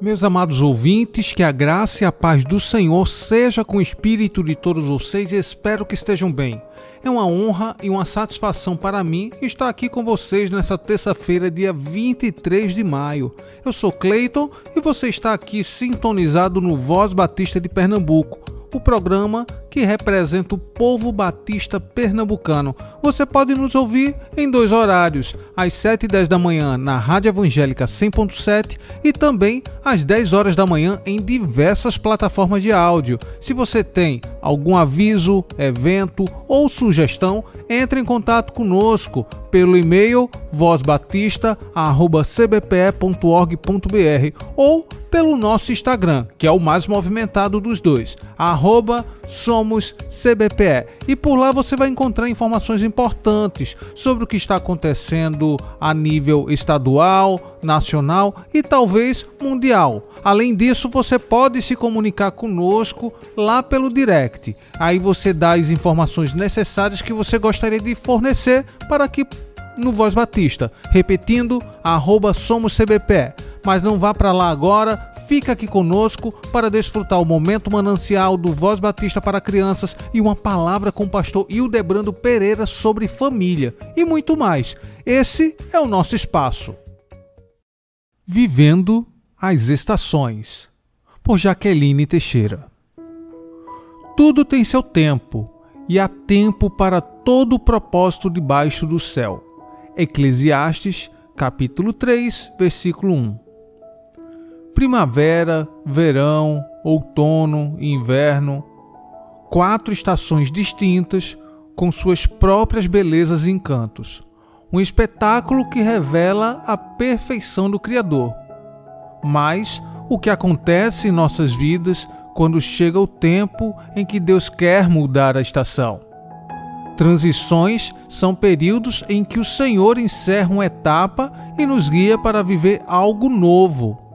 Meus amados ouvintes, que a graça e a paz do Senhor seja com o espírito de todos vocês e espero que estejam bem. É uma honra e uma satisfação para mim estar aqui com vocês nessa terça-feira, dia 23 de maio. Eu sou Cleiton e você está aqui sintonizado no Voz Batista de Pernambuco o programa que representa o povo batista pernambucano. Você pode nos ouvir em dois horários, às 7 e 10 da manhã na Rádio Evangélica 100.7 e também às 10 horas da manhã em diversas plataformas de áudio. Se você tem algum aviso, evento ou sugestão, entre em contato conosco pelo e-mail vozbatista@cbpe.org.br ou pelo nosso Instagram, que é o mais movimentado dos dois, arroba somos CBPE. E por lá você vai encontrar informações importantes sobre o que está acontecendo a nível estadual, nacional e talvez mundial. Além disso, você pode se comunicar conosco lá pelo direct. Aí você dá as informações necessárias que você gostaria de fornecer para que no Voz Batista, repetindo, arroba somos CBPE. Mas não vá para lá agora, fica aqui conosco para desfrutar o momento manancial do Voz Batista para crianças e uma palavra com o pastor Hildebrando Pereira sobre família e muito mais. Esse é o nosso espaço. Vivendo as Estações, por Jaqueline Teixeira. Tudo tem seu tempo, e há tempo para todo o propósito debaixo do céu. Eclesiastes, capítulo 3, versículo 1 primavera, verão, outono e inverno, quatro estações distintas com suas próprias belezas e encantos. Um espetáculo que revela a perfeição do Criador. Mas o que acontece em nossas vidas quando chega o tempo em que Deus quer mudar a estação? Transições são períodos em que o Senhor encerra uma etapa e nos guia para viver algo novo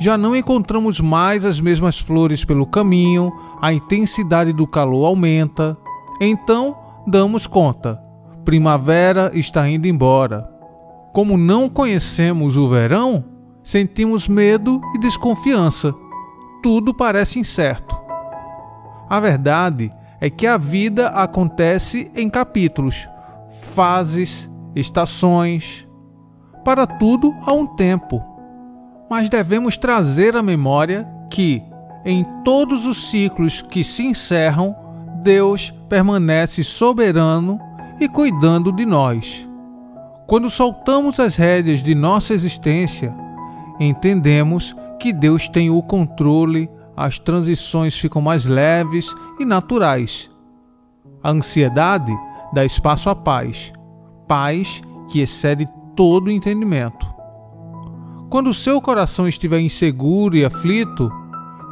já não encontramos mais as mesmas flores pelo caminho, a intensidade do calor aumenta. Então, damos conta: primavera está indo embora. Como não conhecemos o verão, sentimos medo e desconfiança. Tudo parece incerto. A verdade é que a vida acontece em capítulos, fases, estações. Para tudo há um tempo mas devemos trazer à memória que, em todos os ciclos que se encerram, Deus permanece soberano e cuidando de nós. Quando soltamos as rédeas de nossa existência, entendemos que Deus tem o controle, as transições ficam mais leves e naturais. A ansiedade dá espaço à paz, paz que excede todo entendimento. Quando seu coração estiver inseguro e aflito,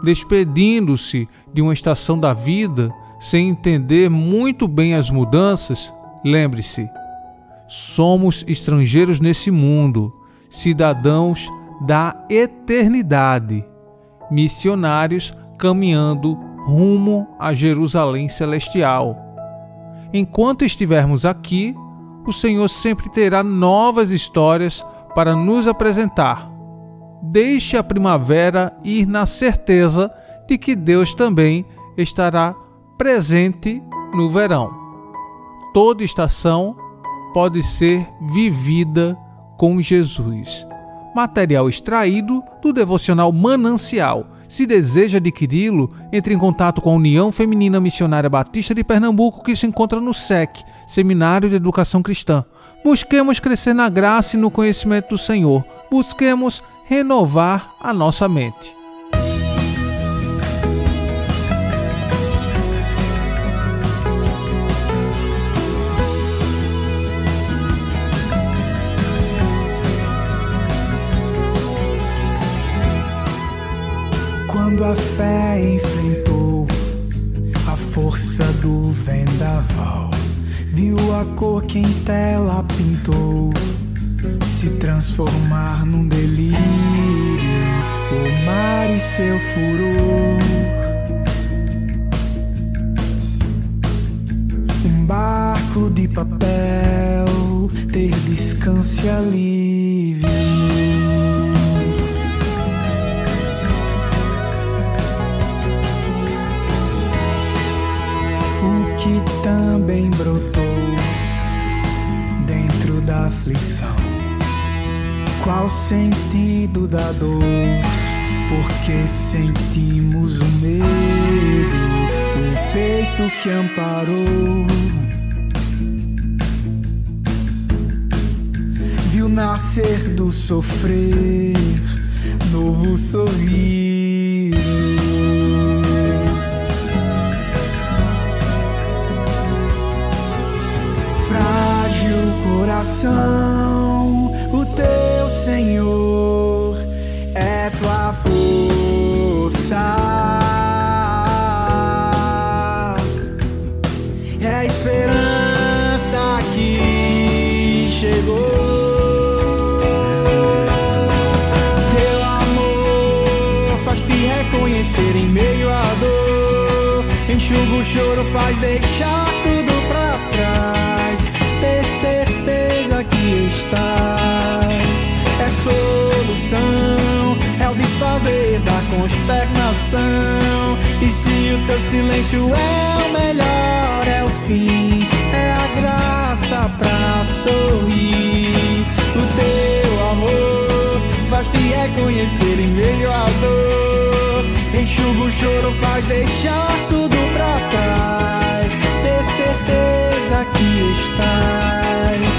despedindo-se de uma estação da vida sem entender muito bem as mudanças, lembre-se: somos estrangeiros nesse mundo, cidadãos da eternidade, missionários caminhando rumo a Jerusalém celestial. Enquanto estivermos aqui, o Senhor sempre terá novas histórias para nos apresentar. Deixe a primavera ir na certeza de que Deus também estará presente no verão. Toda estação pode ser vivida com Jesus. Material extraído do devocional Manancial. Se deseja adquiri-lo, entre em contato com a União Feminina Missionária Batista de Pernambuco, que se encontra no SEC, Seminário de Educação Cristã. Busquemos crescer na graça e no conhecimento do Senhor. Busquemos renovar a nossa mente. Quando a fé enfrentou a força do vendaval viu a cor que em tela pintou se transformar num delírio o mar e seu furor. Um barco de papel ter descanso e alívio. Que também brotou da aflição. Qual o sentido da dor? Porque sentimos o medo, o peito que amparou. Viu nascer do sofrer, te reconhecer em meio à dor. Enxuga o choro, faz deixar tudo pra trás. Ter certeza que estás.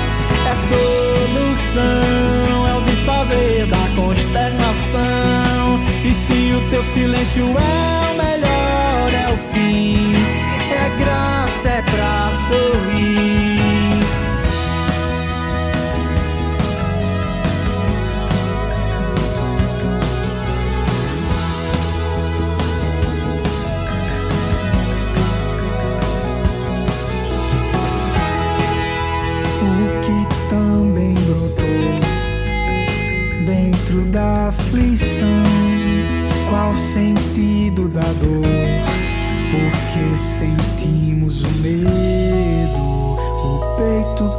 É solução, é o desfazer da consternação. E se o teu silêncio é o melhor, é o fim. É graça, é pra sorrir.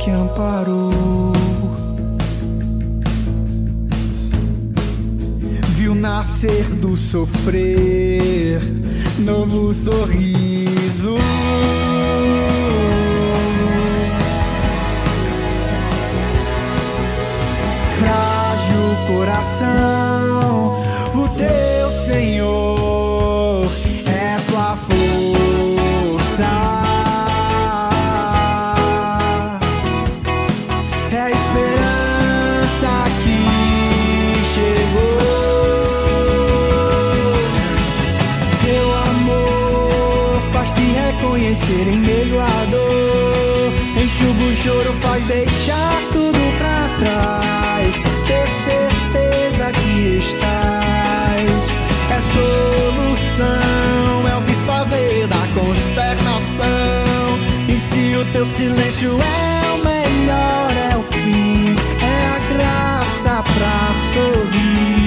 Que amparou. Viu nascer do sofrer, novo sorriso. frágil coração, silêncio é o melhor, é o fim. É a graça pra sorrir.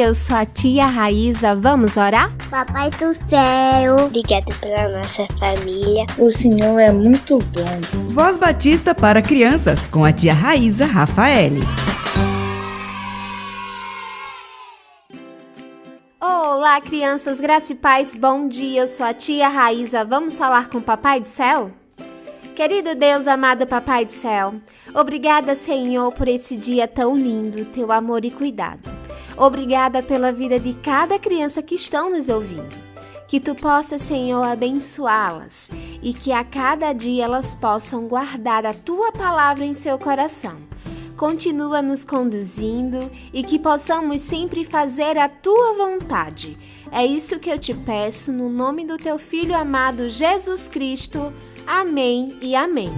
Eu sou a tia Raíza, vamos orar? Papai do céu, obrigado pela nossa família. O Senhor é muito bom. Voz Batista para crianças com a tia Raíza Rafaele. Olá, crianças, graça e paz, bom dia. Eu sou a tia Raíza, vamos falar com o Papai do Céu? Querido Deus, amado Papai do Céu, obrigada, Senhor, por esse dia tão lindo, teu amor e cuidado. Obrigada pela vida de cada criança que estão nos ouvindo. Que tu possa, Senhor, abençoá-las e que a cada dia elas possam guardar a tua palavra em seu coração. Continua nos conduzindo e que possamos sempre fazer a tua vontade. É isso que eu te peço no nome do teu filho amado Jesus Cristo. Amém e amém.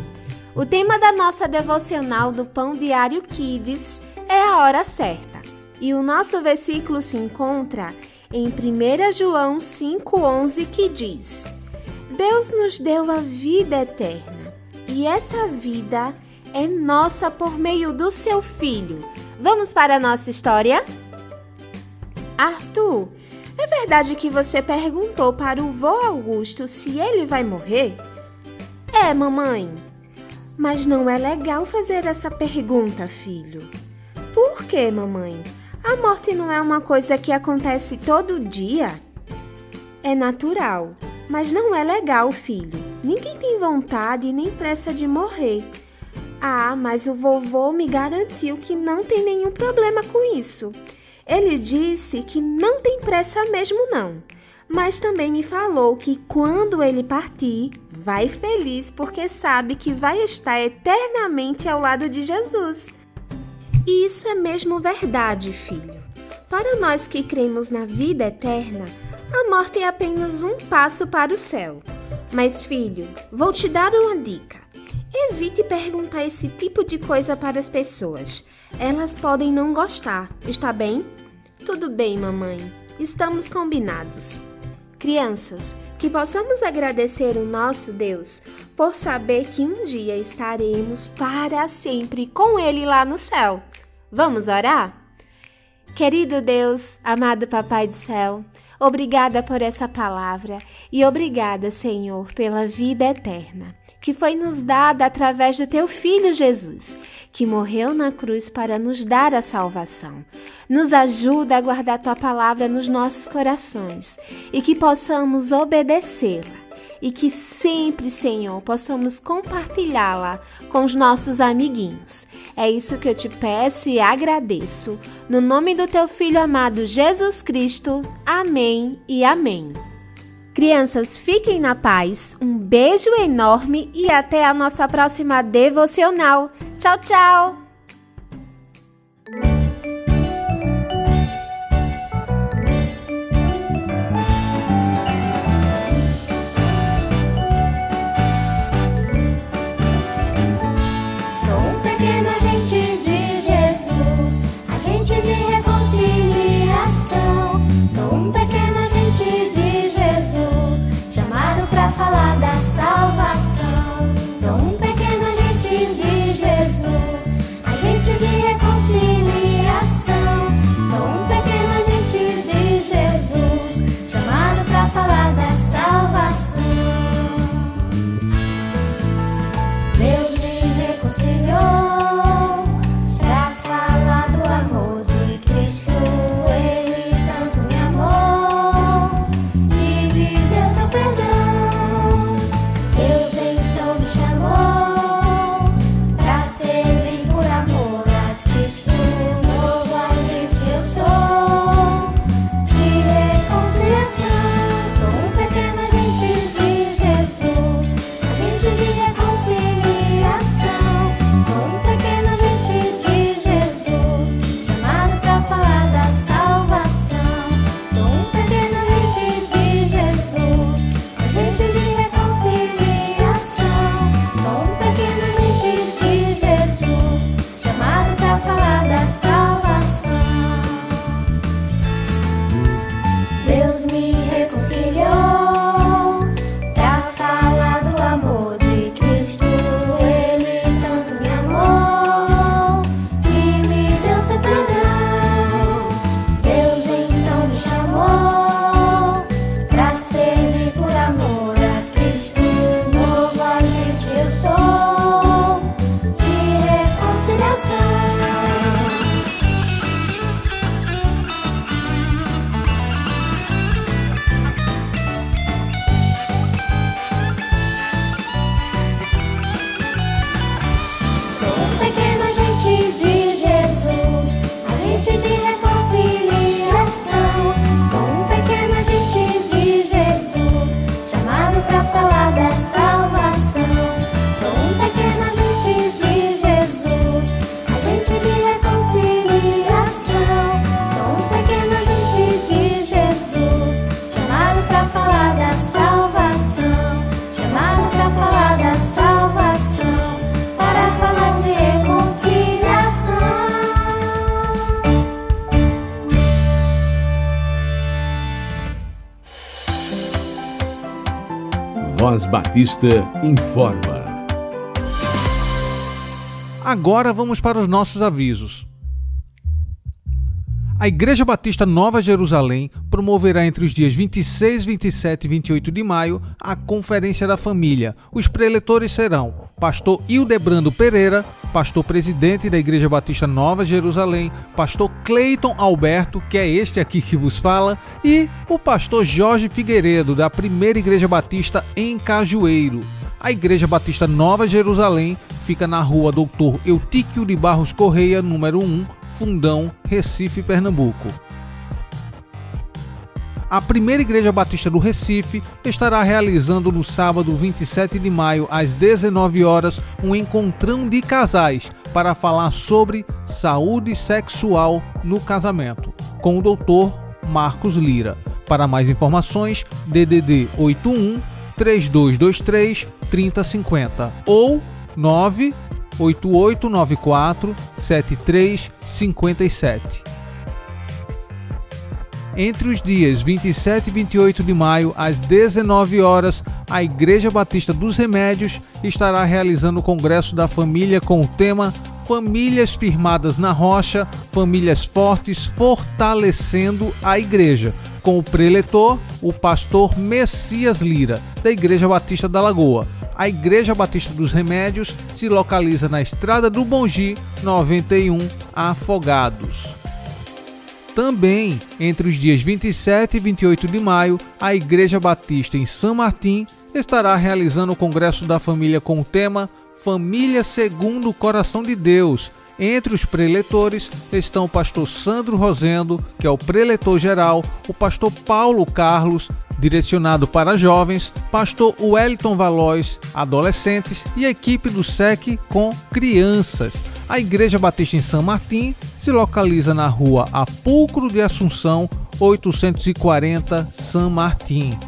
O tema da nossa devocional do Pão Diário Kids é a hora certa. E o nosso versículo se encontra em 1 João 5,11 que diz: Deus nos deu a vida eterna, e essa vida é nossa por meio do seu Filho. Vamos para a nossa história? Arthur, é verdade que você perguntou para o vô Augusto se ele vai morrer? É, mamãe. Mas não é legal fazer essa pergunta, filho. Por que, mamãe? A morte não é uma coisa que acontece todo dia? É natural, mas não é legal, filho. Ninguém tem vontade nem pressa de morrer. Ah, mas o vovô me garantiu que não tem nenhum problema com isso. Ele disse que não tem pressa mesmo, não. Mas também me falou que quando ele partir, vai feliz porque sabe que vai estar eternamente ao lado de Jesus. E isso é mesmo verdade, filho. Para nós que cremos na vida eterna, a morte é apenas um passo para o céu. Mas, filho, vou te dar uma dica. Evite perguntar esse tipo de coisa para as pessoas. Elas podem não gostar, está bem? Tudo bem, mamãe. Estamos combinados. Crianças, que possamos agradecer o nosso Deus por saber que um dia estaremos para sempre com Ele lá no céu. Vamos orar? Querido Deus, amado Papai do céu, obrigada por essa palavra e obrigada, Senhor, pela vida eterna que foi nos dada através do teu Filho Jesus, que morreu na cruz para nos dar a salvação. Nos ajuda a guardar tua palavra nos nossos corações e que possamos obedecê-la. E que sempre, Senhor, possamos compartilhá-la com os nossos amiguinhos. É isso que eu te peço e agradeço. No nome do teu Filho amado Jesus Cristo. Amém e amém. Crianças, fiquem na paz. Um beijo enorme e até a nossa próxima devocional. Tchau, tchau! Batista informa. Agora vamos para os nossos avisos. A Igreja Batista Nova Jerusalém promoverá entre os dias 26, 27 e 28 de maio a Conferência da Família. Os preletores serão Pastor Hildebrando Pereira, pastor presidente da Igreja Batista Nova Jerusalém, pastor Cleiton Alberto, que é este aqui que vos fala, e o pastor Jorge Figueiredo, da Primeira Igreja Batista em Cajueiro. A Igreja Batista Nova Jerusalém fica na rua Doutor Eutíquio de Barros Correia, número 1, Fundão, Recife, Pernambuco. A primeira Igreja Batista do Recife estará realizando no sábado 27 de maio, às 19 horas, um encontrão de casais para falar sobre saúde sexual no casamento, com o doutor Marcos Lira. Para mais informações, DDD 81 3223 3050 ou 98894 7357. Entre os dias 27 e 28 de maio, às 19 horas, a Igreja Batista dos Remédios estará realizando o Congresso da Família com o tema Famílias Firmadas na Rocha, Famílias Fortes Fortalecendo a Igreja, com o preletor, o pastor Messias Lira, da Igreja Batista da Lagoa. A Igreja Batista dos Remédios se localiza na Estrada do Bongi, 91, Afogados. Também, entre os dias 27 e 28 de maio, a Igreja Batista em São Martim estará realizando o Congresso da Família com o tema Família segundo o Coração de Deus, entre os preletores estão o pastor Sandro Rosendo, que é o preletor geral, o pastor Paulo Carlos, direcionado para jovens, pastor Wellington Valois, adolescentes e equipe do SEC com crianças. A Igreja Batista em São Martim se localiza na rua Apulcro de Assunção, 840, São Martim.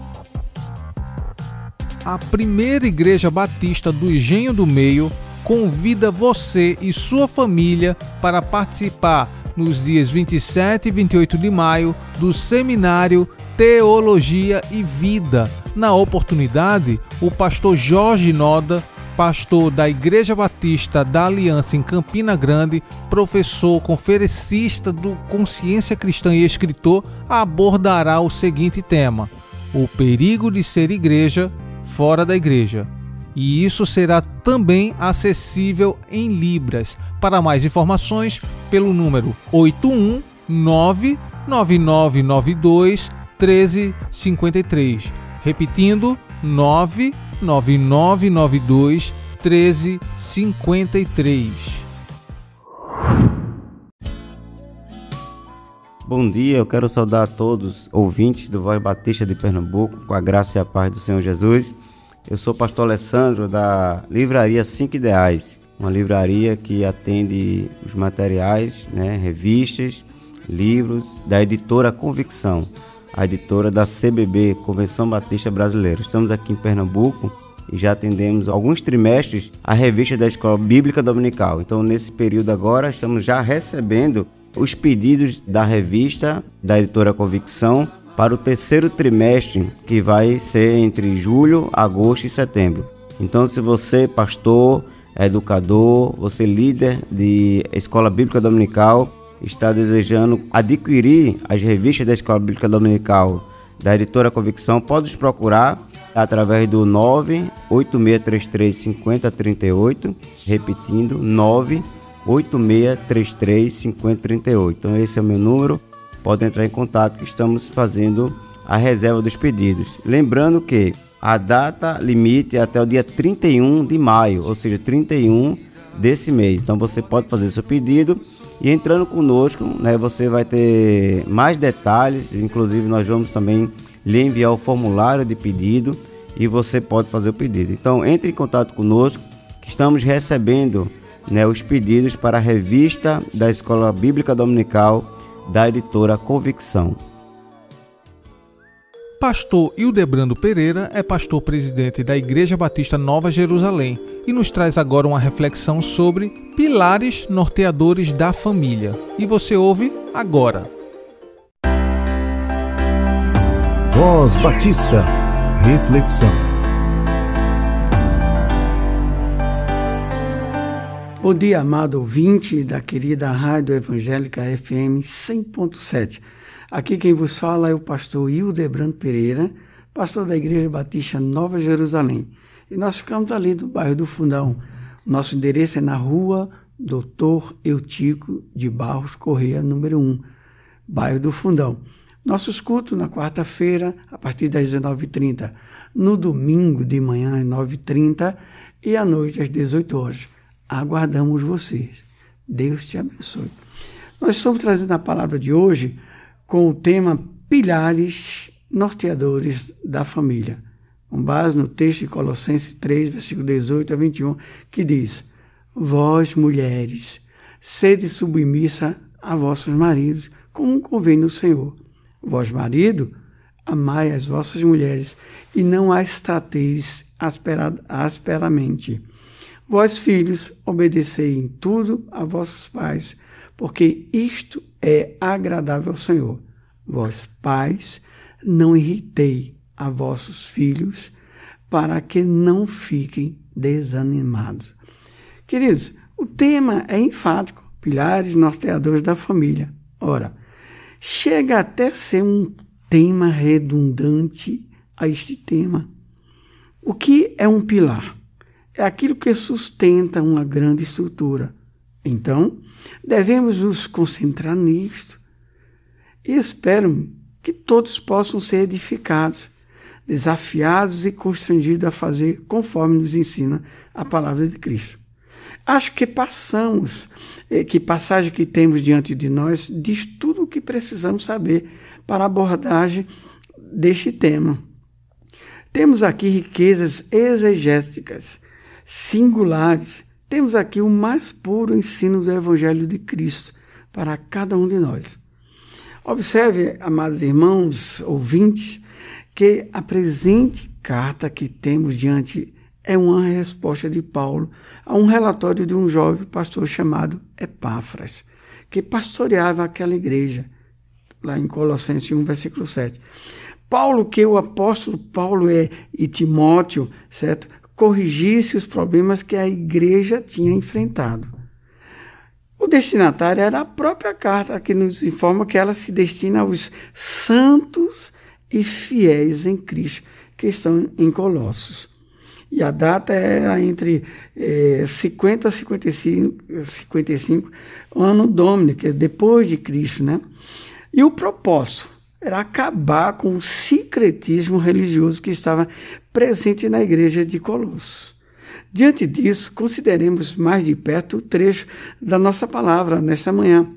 A primeira Igreja Batista do Engenho do Meio convida você e sua família para participar nos dias 27 e 28 de maio do seminário Teologia e Vida. Na oportunidade, o pastor Jorge Noda, pastor da Igreja Batista da Aliança em Campina Grande, professor conferencista do Consciência Cristã e escritor, abordará o seguinte tema: o perigo de ser igreja fora da igreja e isso será também acessível em Libras. Para mais informações, pelo número 819 9992 1353. Repetindo, 99992 1353. Bom dia, eu quero saudar a todos ouvintes do Voz Batista de Pernambuco, com a graça e a paz do Senhor Jesus. Eu sou pastor Alessandro da Livraria 5 Ideais, uma livraria que atende os materiais, né, revistas, livros da editora Convicção, a editora da CBB, Convenção Batista Brasileira. Estamos aqui em Pernambuco e já atendemos alguns trimestres a revista da Escola Bíblica Dominical. Então, nesse período agora, estamos já recebendo os pedidos da revista da editora Convicção para o terceiro trimestre, que vai ser entre julho, agosto e setembro. Então, se você, pastor, educador, você líder de escola bíblica dominical, está desejando adquirir as revistas da escola bíblica dominical da editora Convicção, pode nos procurar através do 98633 5038, repetindo 98633 5038. Então esse é o meu número pode entrar em contato que estamos fazendo a reserva dos pedidos. Lembrando que a data limite é até o dia 31 de maio, ou seja, 31 desse mês. Então você pode fazer seu pedido e entrando conosco, né, você vai ter mais detalhes, inclusive nós vamos também lhe enviar o formulário de pedido e você pode fazer o pedido. Então entre em contato conosco, que estamos recebendo né, os pedidos para a revista da Escola Bíblica Dominical da editora Convicção. Pastor Hildebrando Pereira é pastor presidente da Igreja Batista Nova Jerusalém e nos traz agora uma reflexão sobre pilares norteadores da família. E você ouve agora. Voz Batista. Reflexão. Bom dia, amado ouvinte da querida Rádio Evangélica FM 100.7. Aqui quem vos fala é o pastor Hildebrando Pereira, pastor da Igreja Batista Nova Jerusalém. E nós ficamos ali do bairro do Fundão. Nosso endereço é na rua Doutor Eutico de Barros Correia, número 1, bairro do Fundão. Nossos cultos na quarta-feira, a partir das 19h30. No domingo de manhã, às 9h30 e à noite, às 18 horas. Aguardamos vocês. Deus te abençoe. Nós estamos trazendo a palavra de hoje com o tema Pilares Norteadores da Família, com base no texto de Colossenses 3, versículo 18 a 21, que diz: Vós, mulheres, sede submissa a vossos maridos, como convém no Senhor. Vós, marido, amai as vossas mulheres e não as trateis asperamente Vós, filhos, obedecei em tudo a vossos pais, porque isto é agradável ao Senhor. Vós, pais, não irritei a vossos filhos, para que não fiquem desanimados. Queridos, o tema é enfático: pilares norteadores da família. Ora, chega até ser um tema redundante a este tema. O que é um pilar? É aquilo que sustenta uma grande estrutura. Então, devemos nos concentrar nisto. E espero que todos possam ser edificados, desafiados e constrangidos a fazer conforme nos ensina a palavra de Cristo. Acho que passamos, eh, que passagem que temos diante de nós diz tudo o que precisamos saber para a abordagem deste tema. Temos aqui riquezas exegéticas singulares, temos aqui o mais puro ensino do Evangelho de Cristo para cada um de nós. Observe, amados irmãos ouvintes, que a presente carta que temos diante é uma resposta de Paulo a um relatório de um jovem pastor chamado Epáfras, que pastoreava aquela igreja, lá em Colossenses 1, versículo 7. Paulo, que o apóstolo Paulo é, e Timóteo, certo? Corrigisse os problemas que a igreja tinha enfrentado. O destinatário era a própria carta, que nos informa que ela se destina aos santos e fiéis em Cristo, que estão em Colossos. E a data era entre é, 50 a 55, 55 ano domini, que é depois de Cristo, né? E o propósito era acabar com o secretismo religioso que estava presente na igreja de Colossos. Diante disso, consideremos mais de perto o trecho da nossa palavra nesta manhã.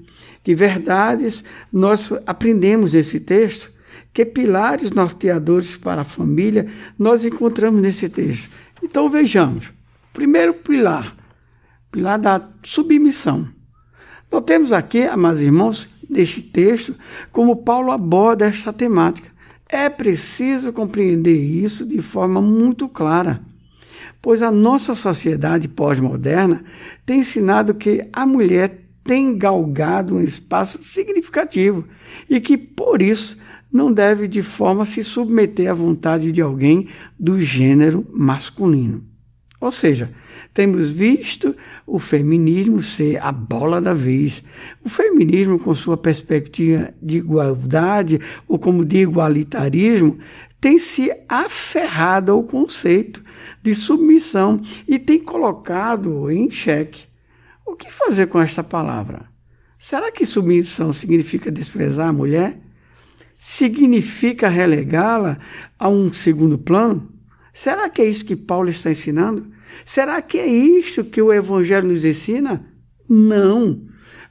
Que verdades nós aprendemos nesse texto, que pilares norteadores para a família nós encontramos nesse texto. Então vejamos. Primeiro pilar, pilar da submissão. Nós temos aqui, amados irmãos, deste texto, como Paulo aborda esta temática. É preciso compreender isso de forma muito clara, pois a nossa sociedade pós-moderna tem ensinado que a mulher tem galgado um espaço significativo e que, por isso, não deve de forma se submeter à vontade de alguém do gênero masculino. Ou seja, temos visto o feminismo ser a bola da vez. O feminismo, com sua perspectiva de igualdade, ou como de igualitarismo, tem se aferrado ao conceito de submissão e tem colocado em xeque. O que fazer com esta palavra? Será que submissão significa desprezar a mulher? Significa relegá-la a um segundo plano? Será que é isso que Paulo está ensinando? Será que é isso que o Evangelho nos ensina? Não.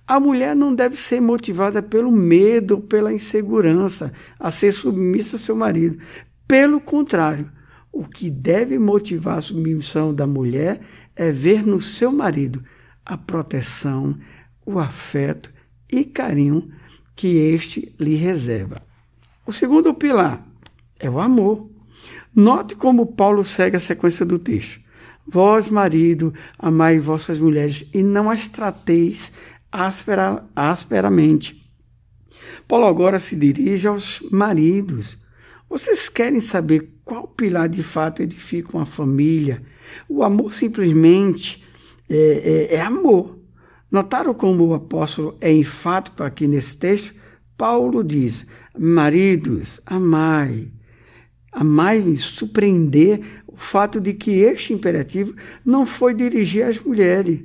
A mulher não deve ser motivada pelo medo, pela insegurança, a ser submissa ao seu marido. Pelo contrário, o que deve motivar a submissão da mulher é ver no seu marido a proteção, o afeto e carinho que este lhe reserva. O segundo pilar é o amor. Note como Paulo segue a sequência do texto. Vós, marido, amai vossas mulheres e não as trateis aspera, asperamente. Paulo agora se dirige aos maridos. Vocês querem saber qual pilar de fato edifica uma família? O amor simplesmente é, é, é amor. Notaram como o apóstolo é enfático aqui nesse texto? Paulo diz: Maridos, amai. Amai-me surpreender o fato de que este imperativo não foi dirigir às mulheres.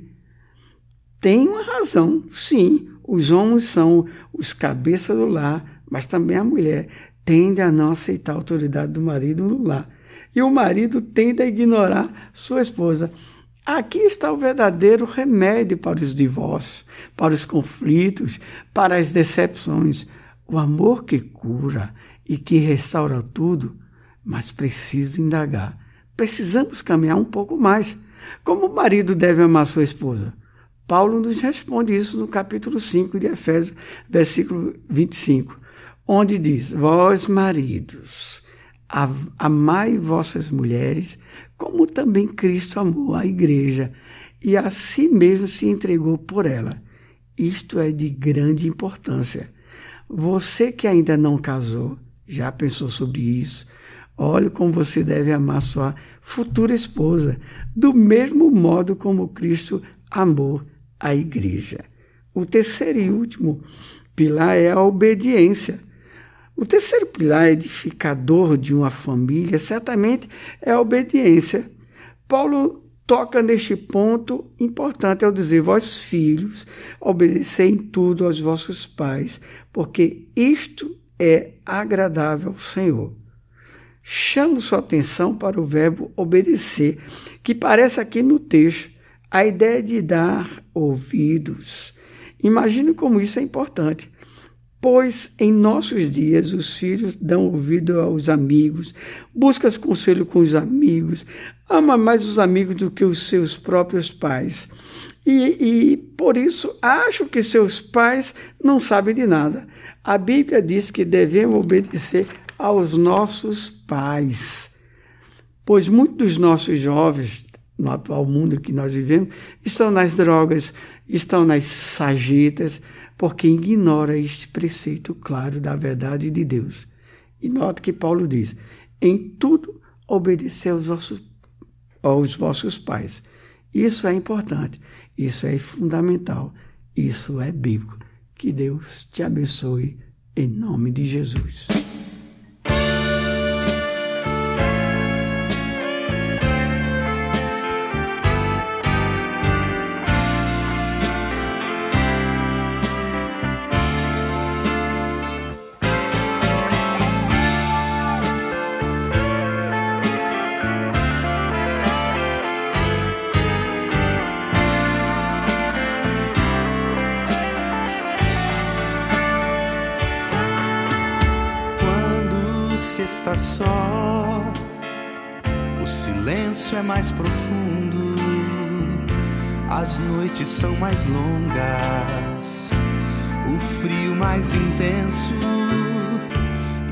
Tem uma razão, sim. Os homens são os cabeças do lar, mas também a mulher tende a não aceitar a autoridade do marido no lar. E o marido tende a ignorar sua esposa. Aqui está o verdadeiro remédio para os divórcios, para os conflitos, para as decepções. O amor que cura e que restaura tudo, mas precisa indagar. Precisamos caminhar um pouco mais. Como o marido deve amar sua esposa? Paulo nos responde isso no capítulo 5 de Efésios, versículo 25, onde diz: Vós, maridos, amai vossas mulheres, como também Cristo amou a igreja e a si mesmo se entregou por ela. Isto é de grande importância. Você que ainda não casou, já pensou sobre isso? Olhe como você deve amar sua futura esposa, do mesmo modo como Cristo amou a igreja. O terceiro e último pilar é a obediência. O terceiro pilar edificador de uma família certamente é a obediência. Paulo toca neste ponto importante ao dizer: Vós, filhos, obedecei em tudo aos vossos pais, porque isto é agradável ao Senhor. Chamo sua atenção para o verbo obedecer, que parece aqui no texto a ideia de dar ouvidos. Imagine como isso é importante. Pois em nossos dias os filhos dão ouvido aos amigos, buscam conselho com os amigos, ama mais os amigos do que os seus próprios pais. E, e por isso acham que seus pais não sabem de nada. A Bíblia diz que devemos obedecer aos nossos pais. Pois muitos dos nossos jovens, no atual mundo que nós vivemos, estão nas drogas, estão nas sajetas, porque ignora este preceito claro da verdade de Deus. E note que Paulo diz: em tudo obedecer aos vossos, aos vossos pais. Isso é importante, isso é fundamental, isso é bíblico. Que Deus te abençoe em nome de Jesus. Silêncio é mais profundo, as noites são mais longas, o frio mais intenso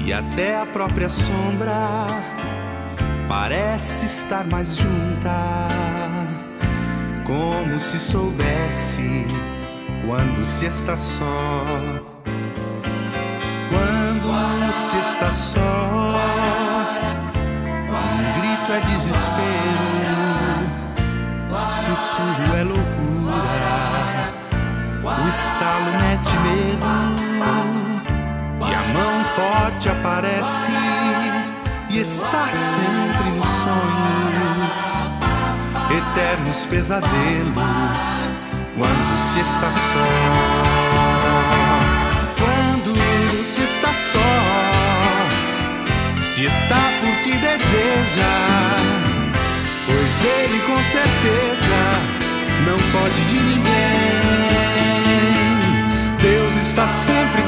e até a própria sombra parece estar mais junta, como se soubesse quando se está só. Quando se está só o estalo mete medo. E a mão forte aparece e está sempre nos sonhos, eternos pesadelos quando se está só. Quando se está só. Se está porque deseja, sempre